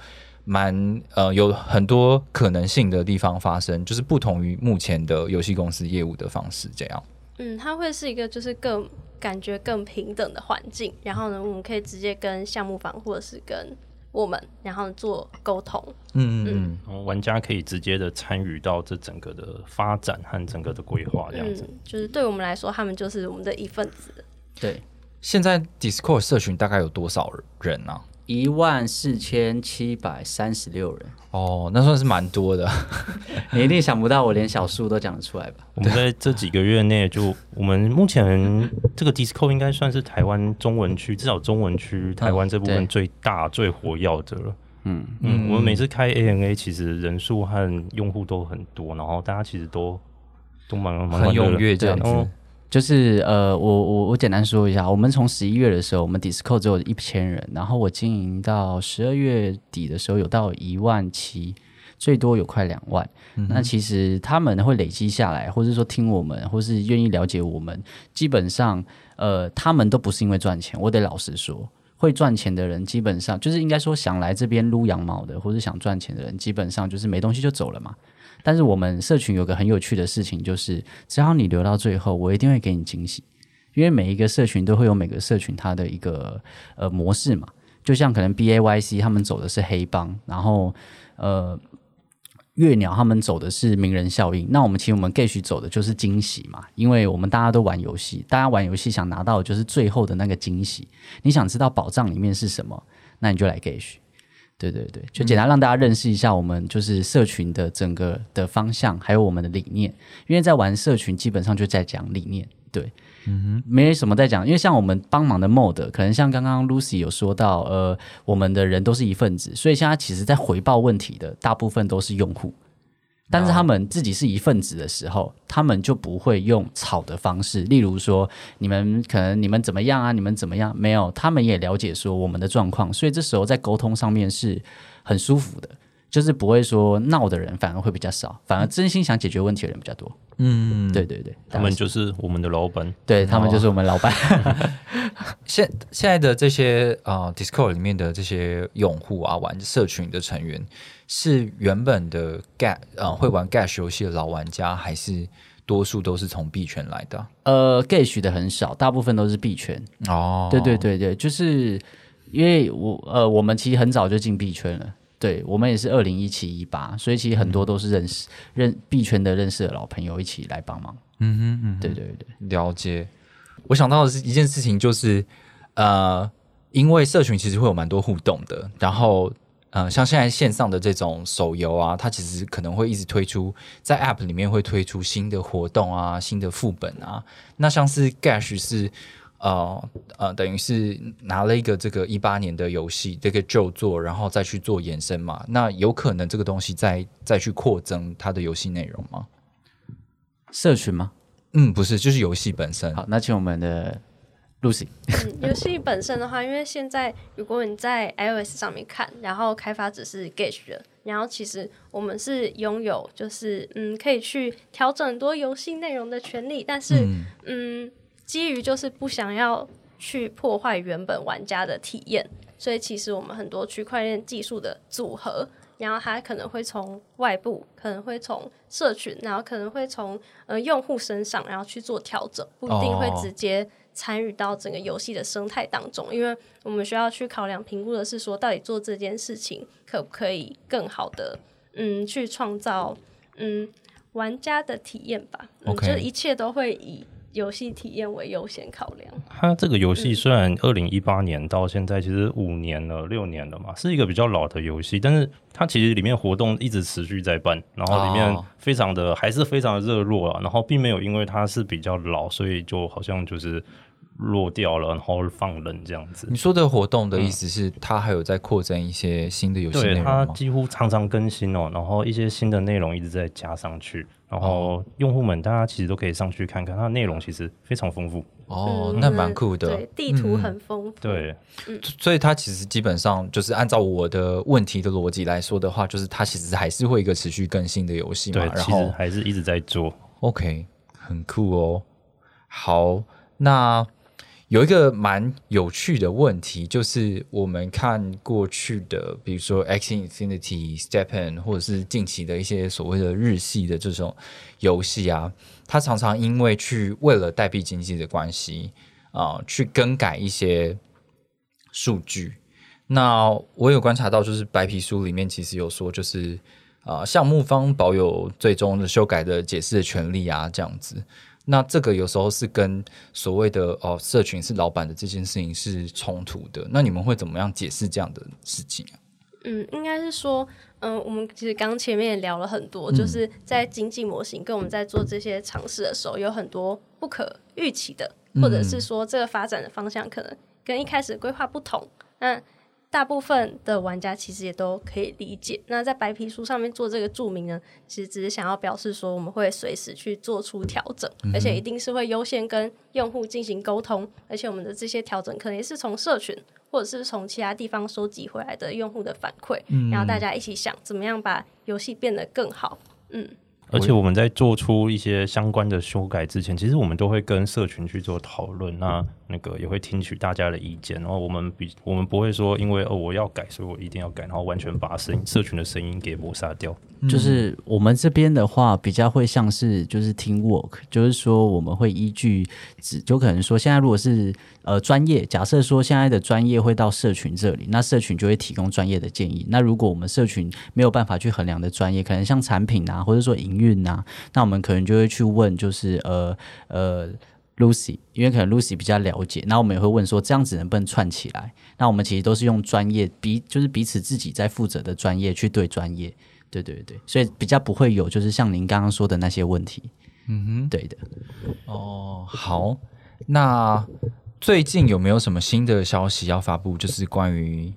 蛮呃有很多可能性的地方发生，就是不同于目前的游戏公司业务的方式这样。嗯，它会是一个就是更感觉更平等的环境，然后呢，我们可以直接跟项目方或者是跟我们，然后做沟通。嗯嗯然后玩家可以直接的参与到这整个的发展和整个的规划这样子。嗯，就是对我们来说，他们就是我们的一份子。对，现在 Discord 社群大概有多少人啊？一万四千七百三十六人，哦，那算是蛮多的。(laughs) (laughs) 你一定想不到，我连小数都讲得出来吧？我们在这几个月内就，我们目前这个 Discord 应该算是台湾中文区，至少中文区台湾这部分最大、最活跃的了。嗯，嗯，我们每次开 ANA，其实人数和用户都很多，然后大家其实都都蛮蛮踊跃这样子。哦就是呃，我我我简单说一下，我们从十一月的时候，我们 Discord 只有一千人，然后我经营到十二月底的时候有到一万七，最多有快两万。那其实他们会累积下来，或者说听我们，或是愿意了解我们，基本上呃，他们都不是因为赚钱，我得老实说。会赚钱的人，基本上就是应该说想来这边撸羊毛的，或者想赚钱的人，基本上就是没东西就走了嘛。但是我们社群有个很有趣的事情，就是只要你留到最后，我一定会给你惊喜。因为每一个社群都会有每个社群它的一个呃模式嘛，就像可能 B A Y C 他们走的是黑帮，然后呃月鸟他们走的是名人效应，那我们其实我们 Gage 走的就是惊喜嘛，因为我们大家都玩游戏，大家玩游戏想拿到的就是最后的那个惊喜，你想知道宝藏里面是什么，那你就来 Gage。对对对，就简单让大家认识一下我们就是社群的整个的方向，还有我们的理念。因为在玩社群，基本上就在讲理念，对，嗯哼，没什么在讲。因为像我们帮忙的 mode，可能像刚刚 Lucy 有说到，呃，我们的人都是一份子，所以现在其实在回报问题的大部分都是用户。但是他们自己是一份子的时候，他们就不会用吵的方式，例如说你们可能你们怎么样啊，你们怎么样？没有，他们也了解说我们的状况，所以这时候在沟通上面是很舒服的，就是不会说闹的人反而会比较少，反而真心想解决问题的人比较多。嗯，对对对，他们就是我们的老板。对他们就是我们老板。(laughs) 现现在的这些呃 Discord 里面的这些用户啊，玩社群的成员是原本的 Gash 呃会玩 Gash 游戏的老玩家，还是多数都是从币圈来的啊？呃，gay 的很少，大部分都是币圈。哦，对对对对，就是因为我呃，我们其实很早就进币圈了。对我们也是二零一七一八，所以其实很多都是认识认币圈的认识的老朋友一起来帮忙。嗯哼嗯哼，对对对，了解。我想到的是一件事情，就是呃，因为社群其实会有蛮多互动的，然后呃，像现在线上的这种手游啊，它其实可能会一直推出在 App 里面会推出新的活动啊、新的副本啊。那像是 Gash 是呃呃，等于是拿了一个这个一八年的游戏这个旧作，然后再去做延伸嘛。那有可能这个东西再再去扩增它的游戏内容吗？社群吗？嗯，不是，就是游戏本身。好，那请我们的嗯，游戏本身的话，因为现在如果你在 iOS 上面看，然后开发者是 Gage 的，然后其实我们是拥有就是嗯可以去调整很多游戏内容的权利，但是嗯嗯基于就是不想要去破坏原本玩家的体验，所以其实我们很多区块链技术的组合。然后它可能会从外部，可能会从社群，然后可能会从呃用户身上，然后去做调整，不一定会哦。直接参与到整个游戏的生态当中，因为我们需要去考量评估的是说，到底做这件事情可不可以更好的嗯去创造嗯玩家的体验吧。嗯 OK 就是一切都会以游戏体验为优先考量。它这个游戏虽然二零一八年到现在其实五年了、六年了嘛，是一个比较老的游戏，但是它其实里面活动一直持续在办，然后里面哦非常的、还是非常的热络啊，然后并没有因为它是比较老，所以就好像就是落掉了，然后放冷这样子你。说的活动的意思是，它还有在扩增一些新的游戏内对，容吗？它几乎常常更新哦，然后一些新的内容一直在加上去，然后用户们大家其实都可以上去看看，它的内容其实非常丰富。哦，嗯那蛮酷的对，。地图嗯很丰富。对，所以它其实基本上就是按照我的问题的逻辑来说的话，就是它其实还是会一个持续更新的游戏嘛。对，然其实后还是一直在做。OK，很酷哦。好，那有一个蛮有趣的问题，就是我们看过去的，比如说 X Infinity、Stepen，或者是近期的一些所谓的日系的这种游戏啊，它常常因为去为了代币经济的关系啊、去更改一些数据。那我有观察到，就是白皮书里面其实有说，就是啊，项目方保有最终的修改的解释的权利啊，这样子。那这个有时候是跟所谓的哦，社群是老板的这件事情是冲突的。那你们会怎么样解释这样的事情啊？嗯，应该是说，嗯，我们其实刚前面也聊了很多，就是在经济模型跟我们在做这些尝试的时候，有很多不可预期的，或者是说这个发展的方向可能跟一开始规划不同。那大部分的玩家其实也都可以理解。那在白皮书上面做这个注明呢，其实只是想要表示说，我们会随时去做出调整，而且一定是会优先跟用户进行沟通，而且我们的这些调整可能也是从社群或者是从其他地方收集回来的用户的反馈，然后大家一起想怎么样把游戏变得更好。嗯。而且我们在做出一些相关的修改之前，其实我们都会跟社群去做讨论，那那个也会听取大家的意见。然后我们比我们不会说，因为哦我要改，所以我一定要改，然后完全把声社群的声音给抹杀掉。就是我们这边的话，比较会像是就是 team work，就是说我们会依据只就可能说，现在如果是呃专业，假设说现在的专业会到社群这里，那社群就会提供专业的建议。那如果我们社群没有办法去衡量的专业，可能像产品啊，或者说营运啊，那我们可能就会去问，就是呃呃 Lucy，因为可能 Lucy 比较了解，那我们也会问说，这样子能不能串起来？那我们其实都是用专业彼就是彼此自己在负责的专业去对专业。对对对，所以比较不会有，就是像您刚刚说的那些问题。嗯哼，对的。哦，好，那最近有没有什么新的消息要发布？就是关于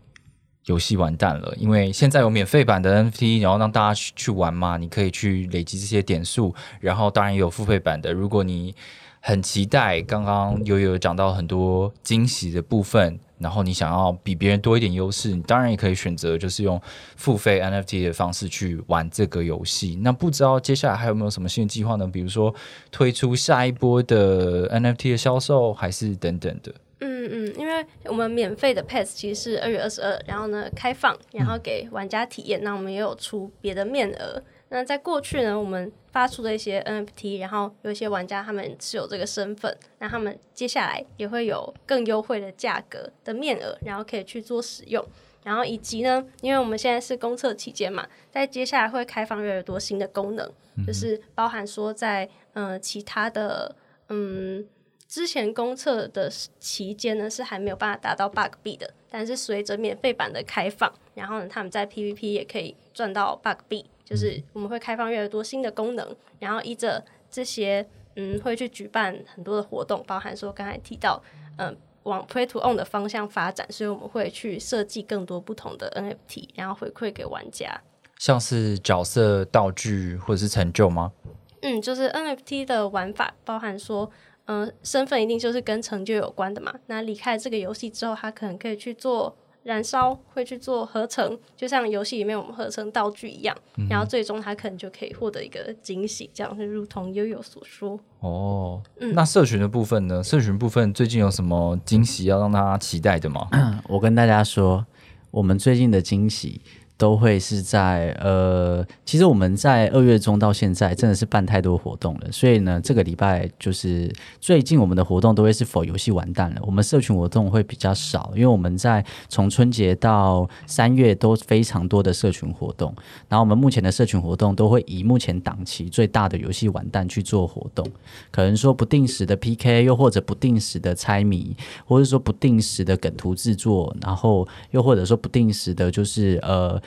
游戏完蛋了，因为现在有免费版的 NFT，然后让大家去去玩嘛，你可以去累积这些点数，然后当然也有付费版的，如果你很期待，刚刚悠悠讲到很多惊喜的部分。然后你想要比别人多一点优势，你当然也可以选择就是用付费 NFT 的方式去玩这个游戏。那不知道接下来还有没有什么新的计划呢？比如说推出下一波的 NFT 的销售，还是等等的？嗯嗯，因为我们免费的 Pass 其实是二月二十二，然后呢开放，然后给玩家体验。那我们也有出别的面额。那在过去呢，我们发出的一些 NFT，然后有一些玩家他们是有这个身份，那他们接下来也会有更优惠的价格的面额，然后可以去做使用。然后以及呢，因为我们现在是公测期间嘛，在接下来会开放越来越多新的功能，就是包含说在呃其他的嗯之前公测的期间呢是还没有办法达到 bug 币的，但是随着免费版的开放，然后呢他们在 PVP 也可以赚到 bug 币。就是我们会开放越来越多新的功能，然后依着这些，嗯，会去举办很多的活动，包含说刚才提到，嗯，往 Play to Own 的方向发展，所以我们会去设计更多不同的 NFT，然后回馈给玩家。像是角色道具或者是成就吗？嗯，就是 NFT 的玩法，包含说，嗯，身份一定就是跟成就有关的嘛。那离开这个游戏之后，他可能可以去做。燃烧会去做合成，就像游戏里面我们合成道具一样，然后最终他可能就可以获得一个惊喜，这样是如同悠悠所说。哦，那社群的部分呢？社群部分最近有什么惊喜要让大家期待的吗？(clears throat) 我跟大家说，我们最近的惊喜。都会是在呃，其实我们在二月中到现在真的是办太多活动了，所以呢，这个礼拜就是最近我们的活动都会是否游戏完蛋了，我们社群活动会比较少，因为我们在从春节到三月都非常多的社群活动，然后我们目前的社群活动都会以目前档期最大的游戏完蛋去做活动，可能说不定时的 PK，又或者不定时的猜谜，或者说不定时的梗图制作，然后又或者说不定时的就是呃。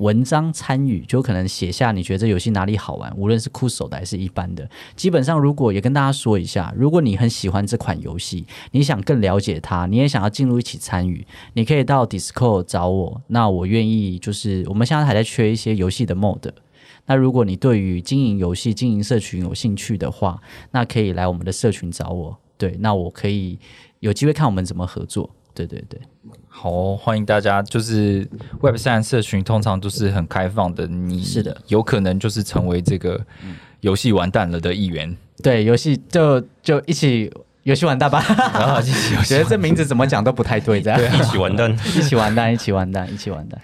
文章参与就可能写下你觉得这游戏哪里好玩，无论是酷手的还是一般的。基本上，如果也跟大家说一下，如果你很喜欢这款游戏，你想更了解它，你也想要进入一起参与，你可以到 Discord 找我。那我愿意，就是我们现在还在缺一些游戏的 mod。那如果你对于经营游戏、经营社群有兴趣的话，那可以来我们的社群找我。对，那我可以有机会看我们怎么合作。对对对。好，欢迎大家。就是 Web 三社群通常都是很开放的，你是的，有可能就是成为这个游戏完蛋了的一员。对，游戏就就一起游戏完蛋吧。然一起，觉得这名字怎么讲都不太对，这样一起完蛋，一起完蛋，一起完蛋，一起完蛋。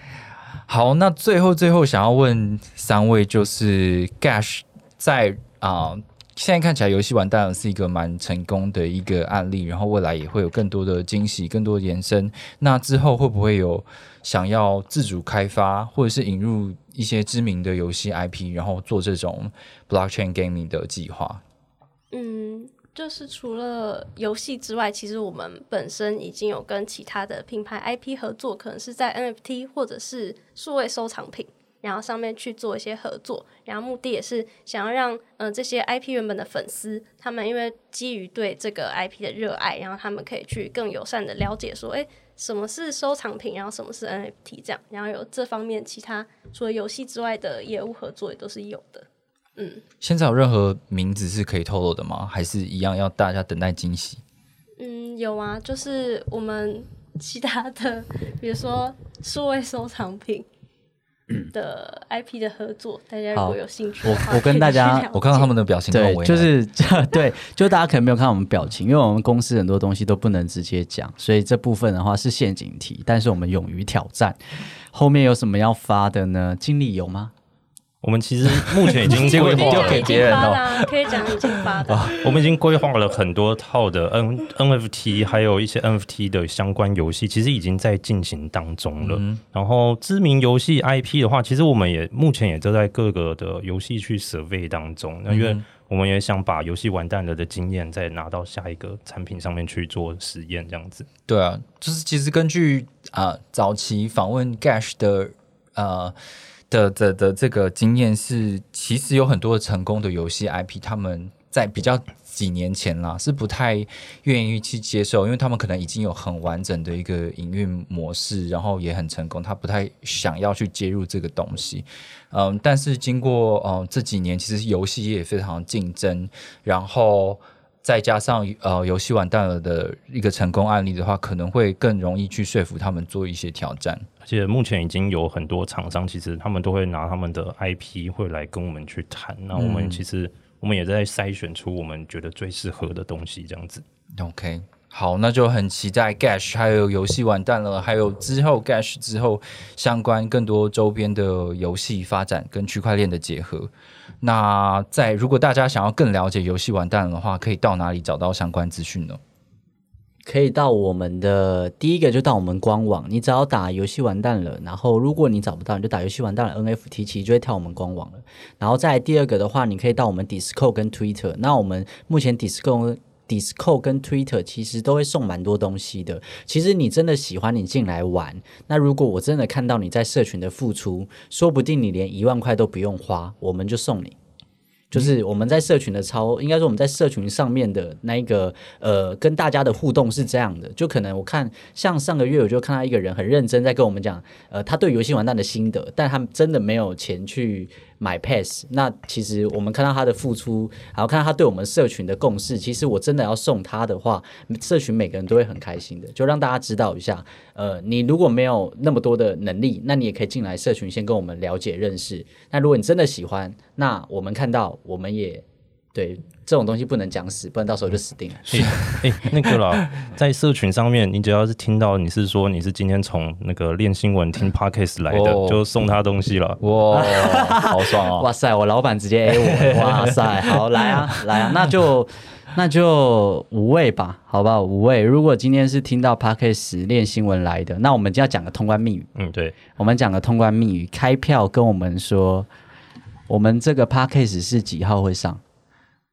好，那最后最后想要问三位，就是 Gash 在啊现在看起来游戏完蛋了是一个蛮成功的一个案例，然后未来也会有更多的惊喜、更多的延伸。那之后会不会有想要自主开发，或者是引入一些知名的游戏 IP，然后做这种 blockchain gaming 的计划？嗯，就是除了游戏之外，其实我们本身已经有跟其他的品牌 IP 合作，可能是在 NFT 或者是数位收藏品。然后上面去做一些合作，然后目的也是想要让嗯这些 IP 原本的粉丝，他们因为基于对这个 IP 的热爱，然后他们可以去更友善的了解说，哎，什么是收藏品，然后什么是 NFT 这样，然后有这方面其他除了游戏之外的业务合作也都是有的。嗯，现在有任何名字是可以透露的吗？还是一样要大家等待惊喜？嗯，有啊，就是我们其他的，比如说数位收藏品。的 IP 的合作，大家如果有兴趣，我我跟大家，我看到他们的表情，对，就是 (laughs) 对，就大家可能没有看到我们表情，因为我们公司很多东西都不能直接讲，所以这部分的话是陷阱题，但是我们勇于挑战。后面有什么要发的呢？经理有吗？我们其实目前已经 (laughs) 规划给别人了，(laughs) 可以讲已经发的。我们已经规划了很多套的 N NFT，还有一些 NFT 的相关游戏，其实已经在进行当中了。然后知名游戏 IP 的话，其实我们也目前也都在各个的游戏去 survey 当中。那因为我们也想把游戏完蛋了的经验，再拿到下一个产品上面去做实验，这样子。对啊，就是其实根据啊早期访问 Gash 的呃。的的的这个经验是，其实有很多成功的游戏 IP，他们在比较几年前啦，是不太愿意去接受，因为他们可能已经有很完整的一个营运模式，然后也很成功，他不太想要去接入这个东西。嗯，但是经过嗯这几年，其实游戏也非常竞争，然后。再加上呃，游戏完蛋了的一个成功案例的话，可能会更容易去说服他们做一些挑战。而且目前已经有很多厂商，其实他们都会拿他们的 IP 会来跟我们去谈。那我们其实我们也在筛选出我们觉得最适合的东西，这样子。OK，好，那就很期待 Gash 还有游戏完蛋了，还有之后 Gash 之后相关更多周边的游戏发展跟区块链的结合。那在如果大家想要更了解游戏完蛋了的话，可以到哪里找到相关资讯呢？可以到我们的第一个就到我们官网，你只要打游戏完蛋了，然后如果你找不到，你就打游戏完蛋了 NFT，其实就会跳我们官网了。然后在第二个的话，你可以到我们 Discord 跟 Twitter。那我们目前 Discord。Discord 跟 Twitter 其实都会送蛮多东西的。其实你真的喜欢，你进来玩。那如果我真的看到你在社群的付出，说不定你连一万块都不用花，我们就送你。就是我们在社群的超，应该说我们在社群上面的那一个呃，跟大家的互动是这样的。就可能我看像上个月我就看到一个人很认真在跟我们讲，呃，他对游戏玩蛋的心得，但他真的没有钱去。买 pass，那其实我们看到他的付出，然后看到他对我们社群的共识，其实我真的要送他的话，社群每个人都会很开心的，就让大家知道一下。呃，你如果没有那么多的能力，那你也可以进来社群先跟我们了解认识。那如果你真的喜欢，那我们看到我们也。对这种东西不能讲死，不然到时候就死定了。(laughs) 哎，那个啦，(laughs) 在社群上面，你只要是听到你是说你是今天从那个练新闻听 (laughs) podcast 来的，就送他东西了。哇，好爽哦！哇塞，我老板直接 A 我，哇塞，好来啊，来啊，那就那就五位吧，好不好？五位。如果今天是听到 podcast 练新闻来的，那我们就要讲个通关密语。嗯，对，我们讲个通关密语，开票跟我们说，我们这个 podcast 是几号会上？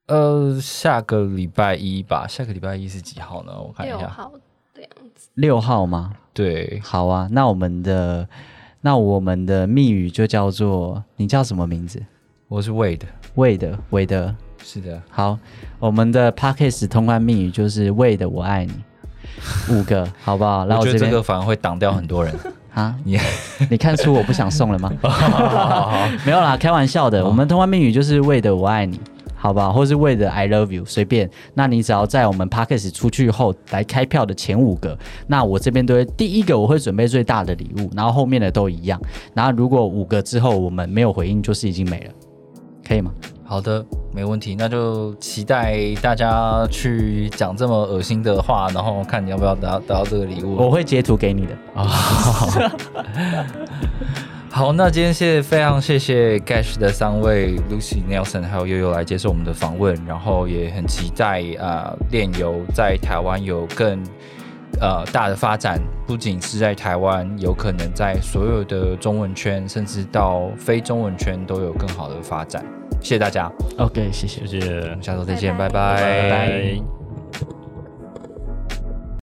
呃，下个礼拜一吧。下个礼拜一是几号呢？我看一下。六号的样子。六号吗？对。好啊，那我们的那我们的密语就叫做你叫什么名字？我是 Wade。Wade，韦德。是的。好，我们的 Parkes 通关密语就是 Wade，我爱你。(laughs) 五个，好不好？我觉得这个反而会挡掉很多人 (laughs) 啊。你 (laughs) 你看出我不想送了吗？没有啦，开玩笑的。我们通关密语就是 Wade，我爱你。好吧，或是为了 I love you，随便。那你只要在我们 p a c k a g e 出去后来开票的前五个，那我这边都会第一个我会准备最大的礼物，然后后面的都一样。然后如果五个之后我们没有回应，就是已经没了，可以吗？好的，没问题。那就期待大家去讲这么恶心的话，然后看你要不要得到得到这个礼物。我会截图给你的啊。(laughs) (laughs) 好，那今天谢非常谢谢 Gash 的三位 Lucy Nelson 还有悠悠来接受我们的访问，然后也很期待啊炼油在台湾有更呃大的发展，不仅是在台湾，有可能在所有的中文圈，甚至到非中文圈都有更好的发展。谢谢大家，OK，谢谢，谢谢，下周再见，拜拜拜拜拜。